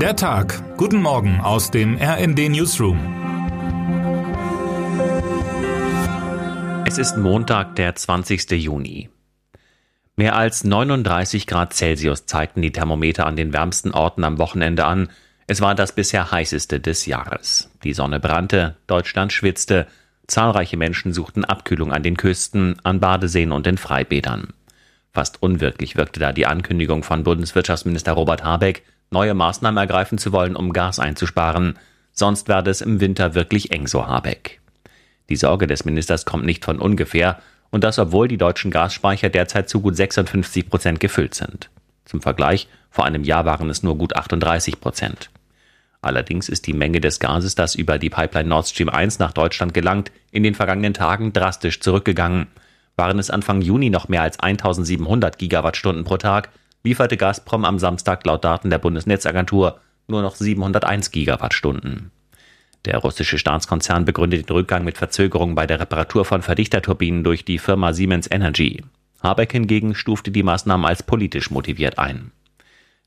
Der Tag. Guten Morgen aus dem RND Newsroom. Es ist Montag, der 20. Juni. Mehr als 39 Grad Celsius zeigten die Thermometer an den wärmsten Orten am Wochenende an. Es war das bisher heißeste des Jahres. Die Sonne brannte, Deutschland schwitzte, zahlreiche Menschen suchten Abkühlung an den Küsten, an Badeseen und in Freibädern. Fast unwirklich wirkte da die Ankündigung von Bundeswirtschaftsminister Robert Habeck, neue Maßnahmen ergreifen zu wollen, um Gas einzusparen. Sonst werde es im Winter wirklich eng, so Habeck. Die Sorge des Ministers kommt nicht von ungefähr, und das obwohl die deutschen Gasspeicher derzeit zu gut 56 Prozent gefüllt sind. Zum Vergleich, vor einem Jahr waren es nur gut 38 Prozent. Allerdings ist die Menge des Gases, das über die Pipeline Nord Stream 1 nach Deutschland gelangt, in den vergangenen Tagen drastisch zurückgegangen. Waren es Anfang Juni noch mehr als 1700 Gigawattstunden pro Tag, lieferte Gazprom am Samstag laut Daten der Bundesnetzagentur nur noch 701 Gigawattstunden. Der russische Staatskonzern begründet den Rückgang mit Verzögerungen bei der Reparatur von Verdichterturbinen durch die Firma Siemens Energy. Habeck hingegen stufte die Maßnahmen als politisch motiviert ein.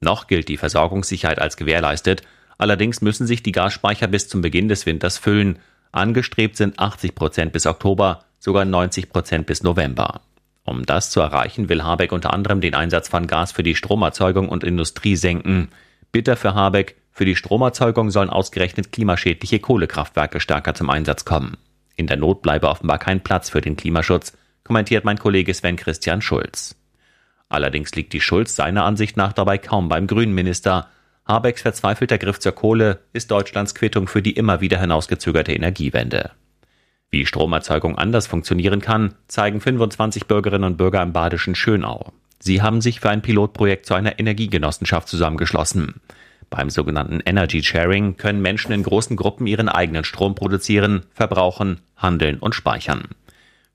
Noch gilt die Versorgungssicherheit als gewährleistet, allerdings müssen sich die Gasspeicher bis zum Beginn des Winters füllen. Angestrebt sind 80 Prozent bis Oktober, sogar 90 Prozent bis November. Um das zu erreichen, will Habeck unter anderem den Einsatz von Gas für die Stromerzeugung und Industrie senken. Bitter für Habeck, für die Stromerzeugung sollen ausgerechnet klimaschädliche Kohlekraftwerke stärker zum Einsatz kommen. In der Not bleibe offenbar kein Platz für den Klimaschutz, kommentiert mein Kollege Sven Christian Schulz. Allerdings liegt die Schulz seiner Ansicht nach dabei kaum beim Grünenminister. Habecks verzweifelter Griff zur Kohle ist Deutschlands Quittung für die immer wieder hinausgezögerte Energiewende. Wie Stromerzeugung anders funktionieren kann, zeigen 25 Bürgerinnen und Bürger im badischen Schönau. Sie haben sich für ein Pilotprojekt zu einer Energiegenossenschaft zusammengeschlossen. Beim sogenannten Energy Sharing können Menschen in großen Gruppen ihren eigenen Strom produzieren, verbrauchen, handeln und speichern.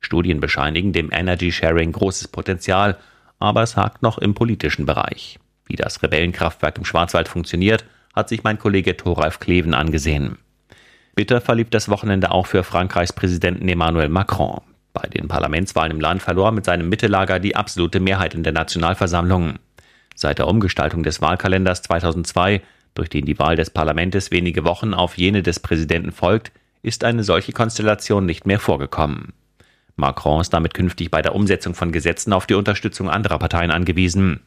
Studien bescheinigen dem Energy Sharing großes Potenzial, aber es hakt noch im politischen Bereich. Wie das Rebellenkraftwerk im Schwarzwald funktioniert, hat sich mein Kollege Thoralf Kleven angesehen. Bitter verlief das Wochenende auch für Frankreichs Präsidenten Emmanuel Macron. Bei den Parlamentswahlen im Land verlor mit seinem Mittellager die absolute Mehrheit in der Nationalversammlung. Seit der Umgestaltung des Wahlkalenders 2002, durch den die Wahl des Parlaments wenige Wochen auf jene des Präsidenten folgt, ist eine solche Konstellation nicht mehr vorgekommen. Macron ist damit künftig bei der Umsetzung von Gesetzen auf die Unterstützung anderer Parteien angewiesen.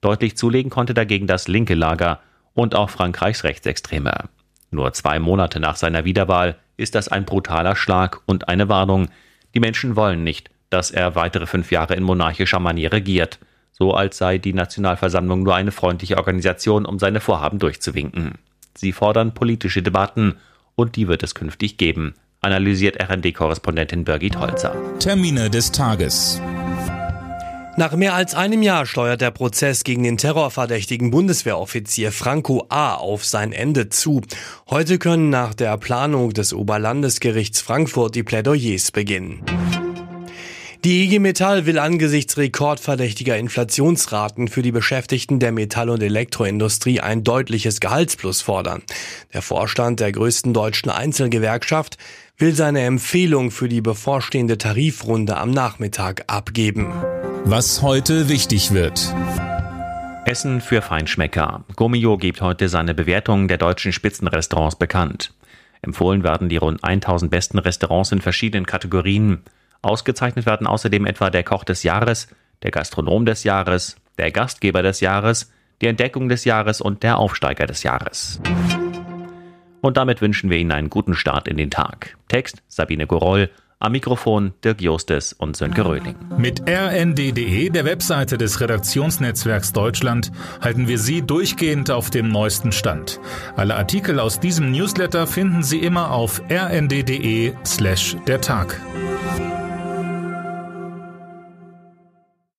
Deutlich zulegen konnte dagegen das linke Lager und auch Frankreichs Rechtsextreme. Nur zwei Monate nach seiner Wiederwahl ist das ein brutaler Schlag und eine Warnung. Die Menschen wollen nicht, dass er weitere fünf Jahre in monarchischer Manier regiert, so als sei die Nationalversammlung nur eine freundliche Organisation, um seine Vorhaben durchzuwinken. Sie fordern politische Debatten und die wird es künftig geben, analysiert RND-Korrespondentin Birgit Holzer. Termine des Tages. Nach mehr als einem Jahr steuert der Prozess gegen den terrorverdächtigen Bundeswehroffizier Franco A. auf sein Ende zu. Heute können nach der Planung des Oberlandesgerichts Frankfurt die Plädoyers beginnen. Die IG Metall will angesichts rekordverdächtiger Inflationsraten für die Beschäftigten der Metall- und Elektroindustrie ein deutliches Gehaltsplus fordern. Der Vorstand der größten deutschen Einzelgewerkschaft will seine Empfehlung für die bevorstehende Tarifrunde am Nachmittag abgeben. Was heute wichtig wird. Essen für Feinschmecker. Gomio gibt heute seine Bewertungen der deutschen Spitzenrestaurants bekannt. Empfohlen werden die rund 1000 besten Restaurants in verschiedenen Kategorien. Ausgezeichnet werden außerdem etwa der Koch des Jahres, der Gastronom des Jahres, der Gastgeber des Jahres, die Entdeckung des Jahres und der Aufsteiger des Jahres. Und damit wünschen wir Ihnen einen guten Start in den Tag. Text Sabine Goroll, am Mikrofon Dirk Jostes und Sönke Röhling. Mit rnd.de, der Webseite des Redaktionsnetzwerks Deutschland, halten wir Sie durchgehend auf dem neuesten Stand. Alle Artikel aus diesem Newsletter finden Sie immer auf rnd.de slash der Tag.